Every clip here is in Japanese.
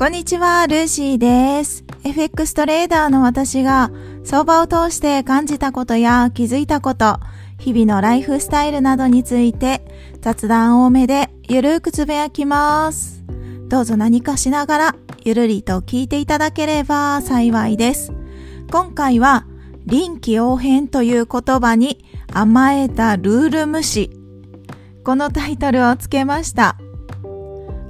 こんにちは、ルーシーです。FX トレーダーの私が相場を通して感じたことや気づいたこと、日々のライフスタイルなどについて雑談多めでゆるーくつぶやきます。どうぞ何かしながらゆるりと聞いていただければ幸いです。今回は臨機応変という言葉に甘えたルール無視。このタイトルをつけました。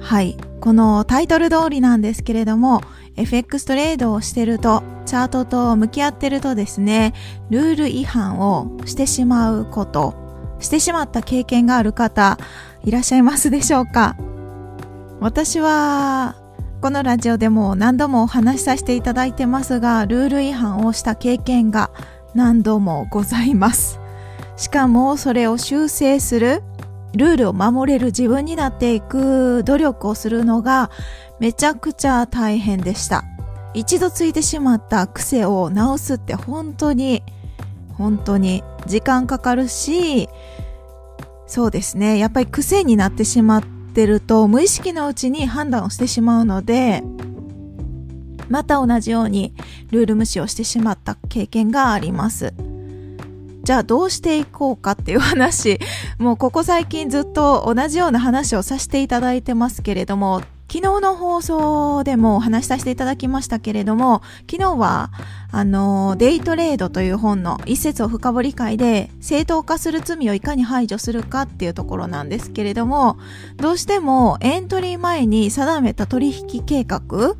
はい。このタイトル通りなんですけれども、FX トレードをしてると、チャートと向き合ってるとですね、ルール違反をしてしまうこと、してしまった経験がある方、いらっしゃいますでしょうか？私は、このラジオでも何度もお話しさせていただいてますが、ルール違反をした経験が何度もございます。しかもそれを修正するルールを守れる自分になっていく努力をするのがめちゃくちゃ大変でした。一度ついてしまった癖を直すって本当に、本当に時間かかるし、そうですね。やっぱり癖になってしまってると無意識のうちに判断をしてしまうので、また同じようにルール無視をしてしまった経験があります。じゃあどうしていこうかっていう話、もうここ最近ずっと同じような話をさせていただいてますけれども、昨日の放送でもお話しさせていただきましたけれども、昨日は、あの、デイトレードという本の一節を深掘り会で、正当化する罪をいかに排除するかっていうところなんですけれども、どうしてもエントリー前に定めた取引計画、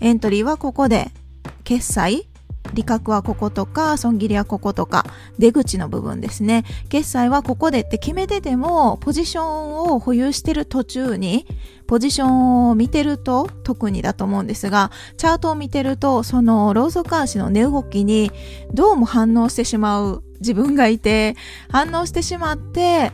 エントリーはここで、決済、利確はこことか、損切りはこことか、出口の部分ですね。決済はここでって決めてても、ポジションを保有してる途中に、ポジションを見てると、特にだと思うんですが、チャートを見てると、そのローソク足の値動きにどうも反応してしまう自分がいて、反応してしまって、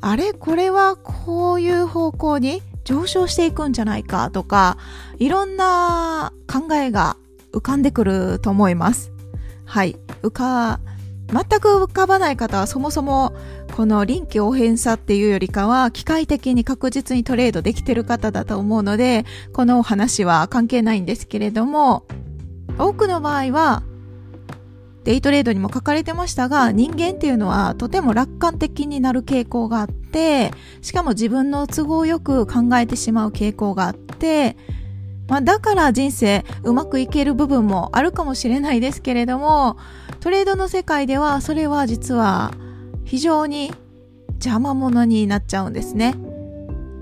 あれ？これはこういう方向に上昇していくんじゃないかとか、いろんな考えが浮かんでくると思います。はい。浮か、全く浮かばない方はそもそもこの臨機応変さっていうよりかは機械的に確実にトレードできてる方だと思うのでこのお話は関係ないんですけれども多くの場合はデイトレードにも書かれてましたが人間っていうのはとても楽観的になる傾向があってしかも自分の都合よく考えてしまう傾向があってまあ、だから人生うまくいける部分もあるかもしれないですけれども、トレードの世界ではそれは実は非常に邪魔者になっちゃうんですね。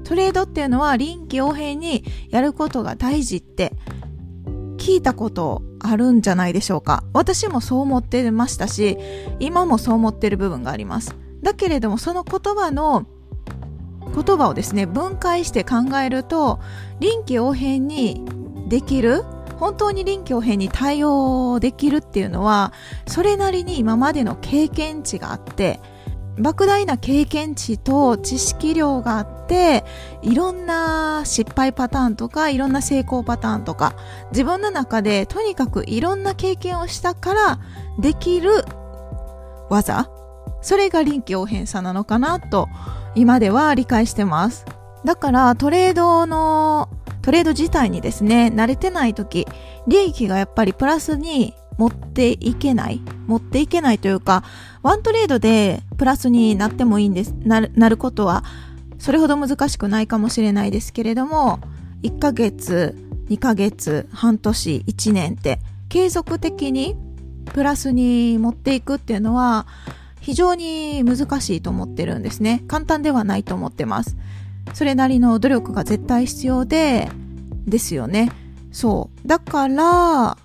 トレードっていうのは臨機応変にやることが大事って聞いたことあるんじゃないでしょうか。私もそう思ってましたし、今もそう思ってる部分があります。だけれどもその言葉の言葉をですね分解して考えると臨機応変にできる本当に臨機応変に対応できるっていうのはそれなりに今までの経験値があって莫大な経験値と知識量があっていろんな失敗パターンとかいろんな成功パターンとか自分の中でとにかくいろんな経験をしたからできる技それが臨機応変さなのかなと今では理解してます。だからトレードの、トレード自体にですね、慣れてない時、利益がやっぱりプラスに持っていけない、持っていけないというか、ワントレードでプラスになってもいいんです、なるなることは、それほど難しくないかもしれないですけれども、1ヶ月、2ヶ月、半年、1年って、継続的にプラスに持っていくっていうのは、非常に難しいと思ってるんですね。簡単ではないと思ってます。それなりの努力が絶対必要で、ですよね。そう。だから、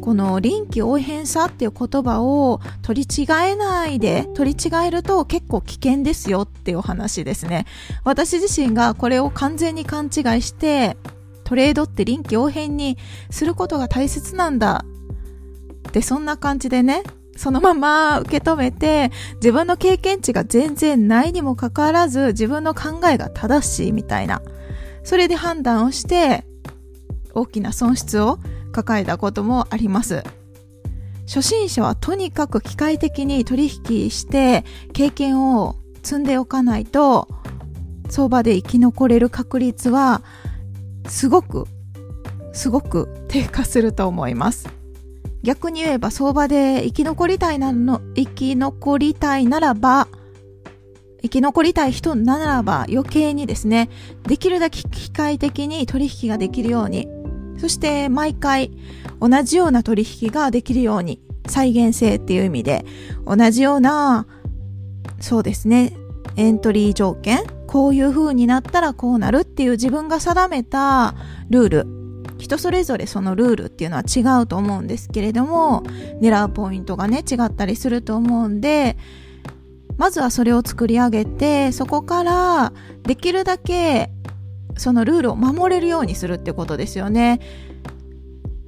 この臨機応変さっていう言葉を取り違えないで、取り違えると結構危険ですよっていう話ですね。私自身がこれを完全に勘違いして、トレードって臨機応変にすることが大切なんだってそんな感じでね、そのまま受け止めて、自分の経験値が全然ないにもかかわらず、自分の考えが正しいみたいな。それで判断をして、大きな損失を抱えたこともあります。初心者はとにかく機械的に取引して経験を積んでおかないと相場で生き残れる確率はすごく、すごく低下すると思います。逆に言えば相場で生き残りたいなの、生き残りたいならば、生き残りたい人ならば余計にですね、できるだけ機械的に取引ができるように、そして毎回同じような取引ができるように、再現性っていう意味で、同じような、そうですね、エントリー条件、こういう風になったらこうなるっていう自分が定めたルール、人それぞれそのルールっていうのは違うと思うんですけれども、狙うポイントがね、違ったりすると思うんで、まずはそれを作り上げて、そこからできるだけそのルールを守れるようにするってことですよね。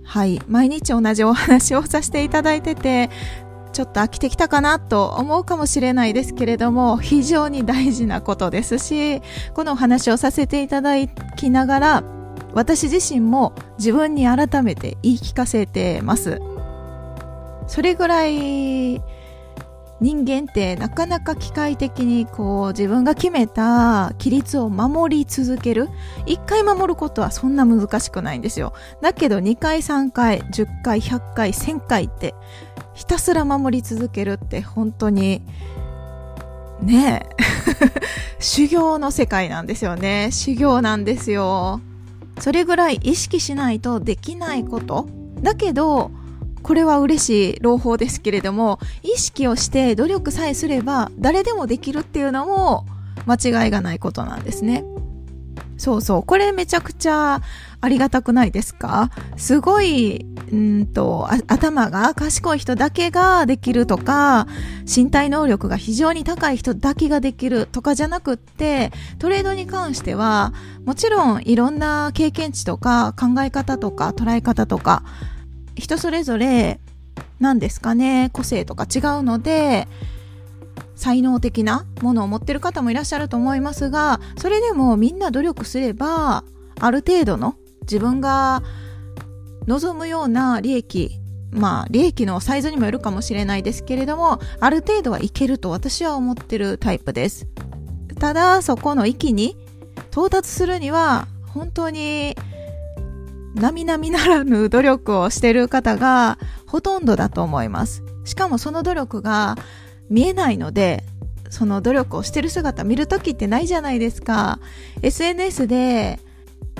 はい。毎日同じお話をさせていただいてて、ちょっと飽きてきたかなと思うかもしれないですけれども、非常に大事なことですし、このお話をさせていただきながら、私自身も自分に改めて言い聞かせてます。それぐらい人間ってなかなか機械的にこう自分が決めた規律を守り続ける。1回守ることはそんな難しくないんですよ。だけど2回3回10回100回1000回ってひたすら守り続けるって本当にねえ 修行の世界なんですよね。修行なんですよ。それぐらい意識しないとできないこと。だけどこれは嬉しい朗報ですけれども、意識をして努力さえすれば誰でもできるっていうのも間違いがないことなんですね。そうそう。これめちゃくちゃありがたくないですか？すごい、うんと、頭が賢い人だけができるとか、身体能力が非常に高い人だけができるとかじゃなくって、トレードに関しては、もちろんいろんな経験値とか考え方とか捉え方とか、人それぞれ何ですかね個性とか違うので才能的なものを持ってる方もいらっしゃると思いますがそれでもみんな努力すればある程度の自分が望むような利益まあ利益のサイズにもよるかもしれないですけれどもある程度はいけると私は思ってるタイプですただそこの域に到達するには本当に並々ならぬ努力をしてる方がほとんどだと思います。しかもその努力が見えないので、その努力をしてる姿見るときってないじゃないですか。SNS で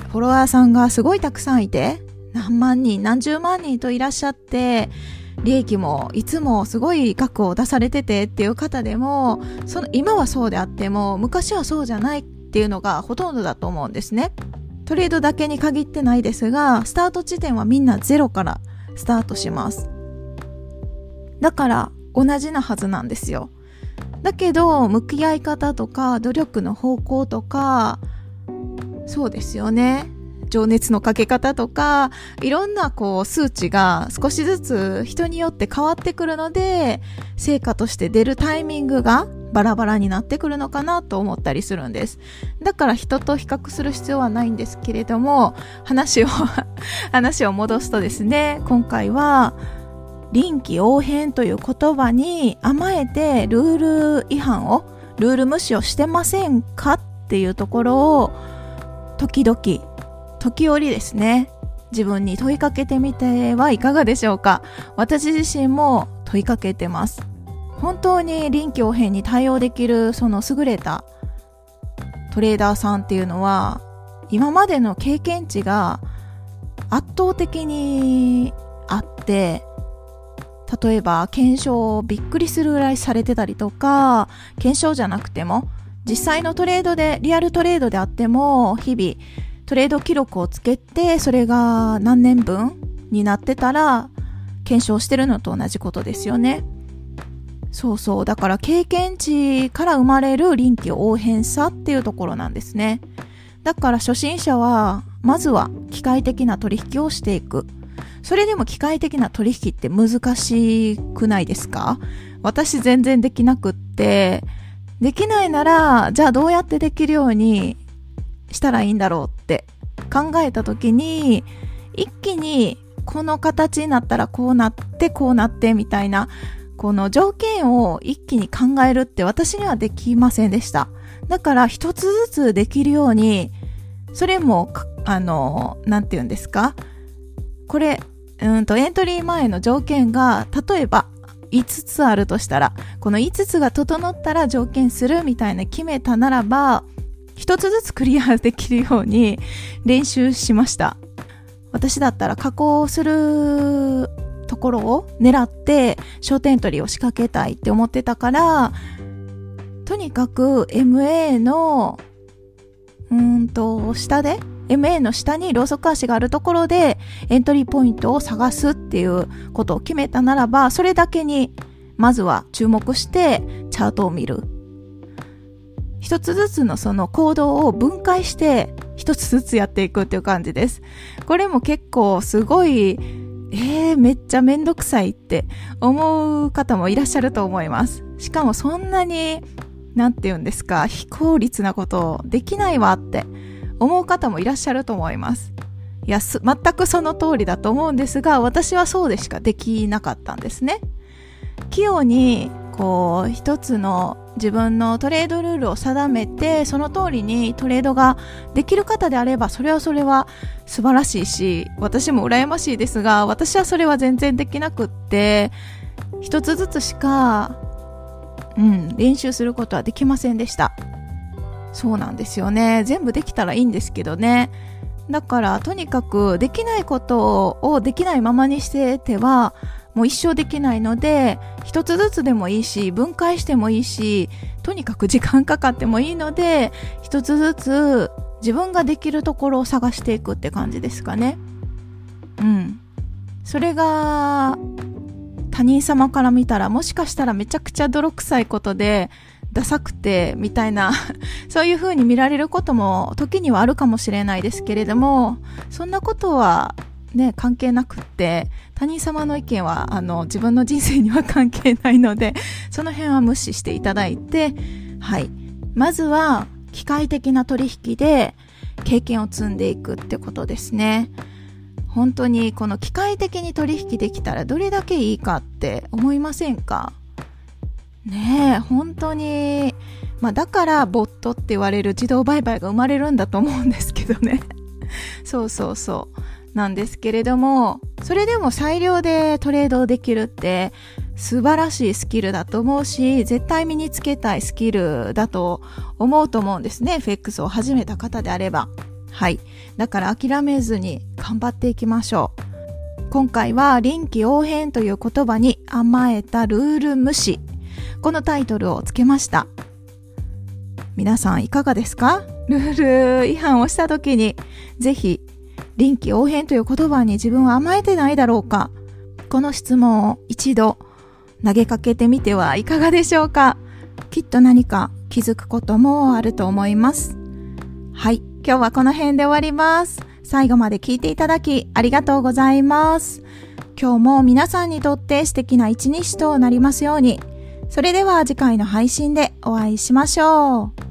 フォロワーさんがすごいたくさんいて、何万人、何十万人といらっしゃって、利益もいつもすごい額を出されててっていう方でも、その今はそうであっても、昔はそうじゃないっていうのがほとんどだと思うんですね。トレードだけに限ってないですが、スタート地点はみんなゼロからスタートします。だから同じなはずなんですよ。だけど、向き合い方とか努力の方向とか、そうですよね。情熱のかけ方とか、いろんなこう数値が少しずつ人によって変わってくるので、成果として出るタイミングがバラバラになってくるのかなと思ったりするんです。だから人と比較する必要はないんですけれども、話を 話を戻すとですね、今回は、臨機応変という言葉に甘えてルール違反を、ルール無視をしてませんかっていうところを、時々、時折ですね、自分に問いかけてみてはいかがでしょうか私自身も問いかけてます。本当に臨機応変に対応できるその優れたトレーダーさんっていうのは今までの経験値が圧倒的にあって例えば検証をびっくりするぐらいされてたりとか検証じゃなくても実際のトレードでリアルトレードであっても日々トレード記録をつけてそれが何年分になってたら検証してるのと同じことですよね。そうそう。だから経験値から生まれる臨機応変さっていうところなんですね。だから初心者は、まずは機械的な取引をしていく。それでも機械的な取引って難しくないですか？私全然できなくって、できないなら、じゃあどうやってできるようにしたらいいんだろうって。考えた時に、一気にこの形になったらこうなってこうなってみたいなこの条件を一気に考えるって私にはできませんでした。だから一つずつできるように、それも、あの、なんて言うんですか？これ、うんと、エントリー前の条件が、例えば、5つあるとしたら、この5つが整ったら条件するみたいな決めたならば、1つずつクリアできるように練習しました。私だったら加工するところを狙ってショートエントリーを仕掛けたいって思ってたから、とにかく MA の、うんと、下で MA の下にローソク足があるところでエントリーポイントを探すっていうことを決めたならば、それだけにまずは注目してチャートを見る。一つずつのその行動を分解して一つずつやっていくっていう感じです。これも結構すごい、えー、めっちゃめんどくさいって思う方もいらっしゃると思います。しかもそんなに、なんて言うんですか、非効率なことできないわって思う方もいらっしゃると思います。いや、全くその通りだと思うんですが、私はそうでしかできなかったんですね。器用に、こう、一つの自分のトレードルールを定めて、その通りにトレードができる方であれば、それはそれは素晴らしいし、私も羨ましいですが、私はそれは全然できなくって、一つずつしか、うん、練習することはできませんでした。そうなんですよね。全部できたらいいんですけどね。だからとにかくできないことをできないままにしててはもう一生できないので一つずつでもいいし分解してもいいしとにかく時間かかってもいいので一つずつ自分ができるところを探していくって感じですかね。うん。それが他人様から見たらもしかしたらめちゃくちゃ泥臭いことでダサくてみたいな そういう風に見られることも時にはあるかもしれないですけれどもそんなことはね関係なくって他人様の意見はあの自分の人生には関係ないので その辺は無視していただいてはい。まずは機械的な取引で経験を積んでいくってことですね。本当にこの機械的に取引できたらどれだけいいかって思いませんか？ねえ、本当に、まあだからボットって言われる自動売買が生まれるんだと思うんですけどね。そうそうそう。なんですけれども、それでも裁量でトレードできるって素晴らしいスキルだと思うし、絶対身につけたいスキルだと思うと思うんですね。FX を始めた方であれば。はい。だから諦めずに頑張っていきましょう。今回は臨機応変という言葉に甘えたルール無視このタイトルをつけました。皆さんいかがですか？ルール違反をした時に、ぜひ、臨機応変という言葉に自分は甘えてないだろうかこの質問を一度投げかけてみてはいかがでしょうか？きっと何か気づくこともあると思います。はい。今日はこの辺で終わります。最後まで聞いていただきありがとうございます。今日も皆さんにとって素敵な一日となりますように。それでは次回の配信でお会いしましょう。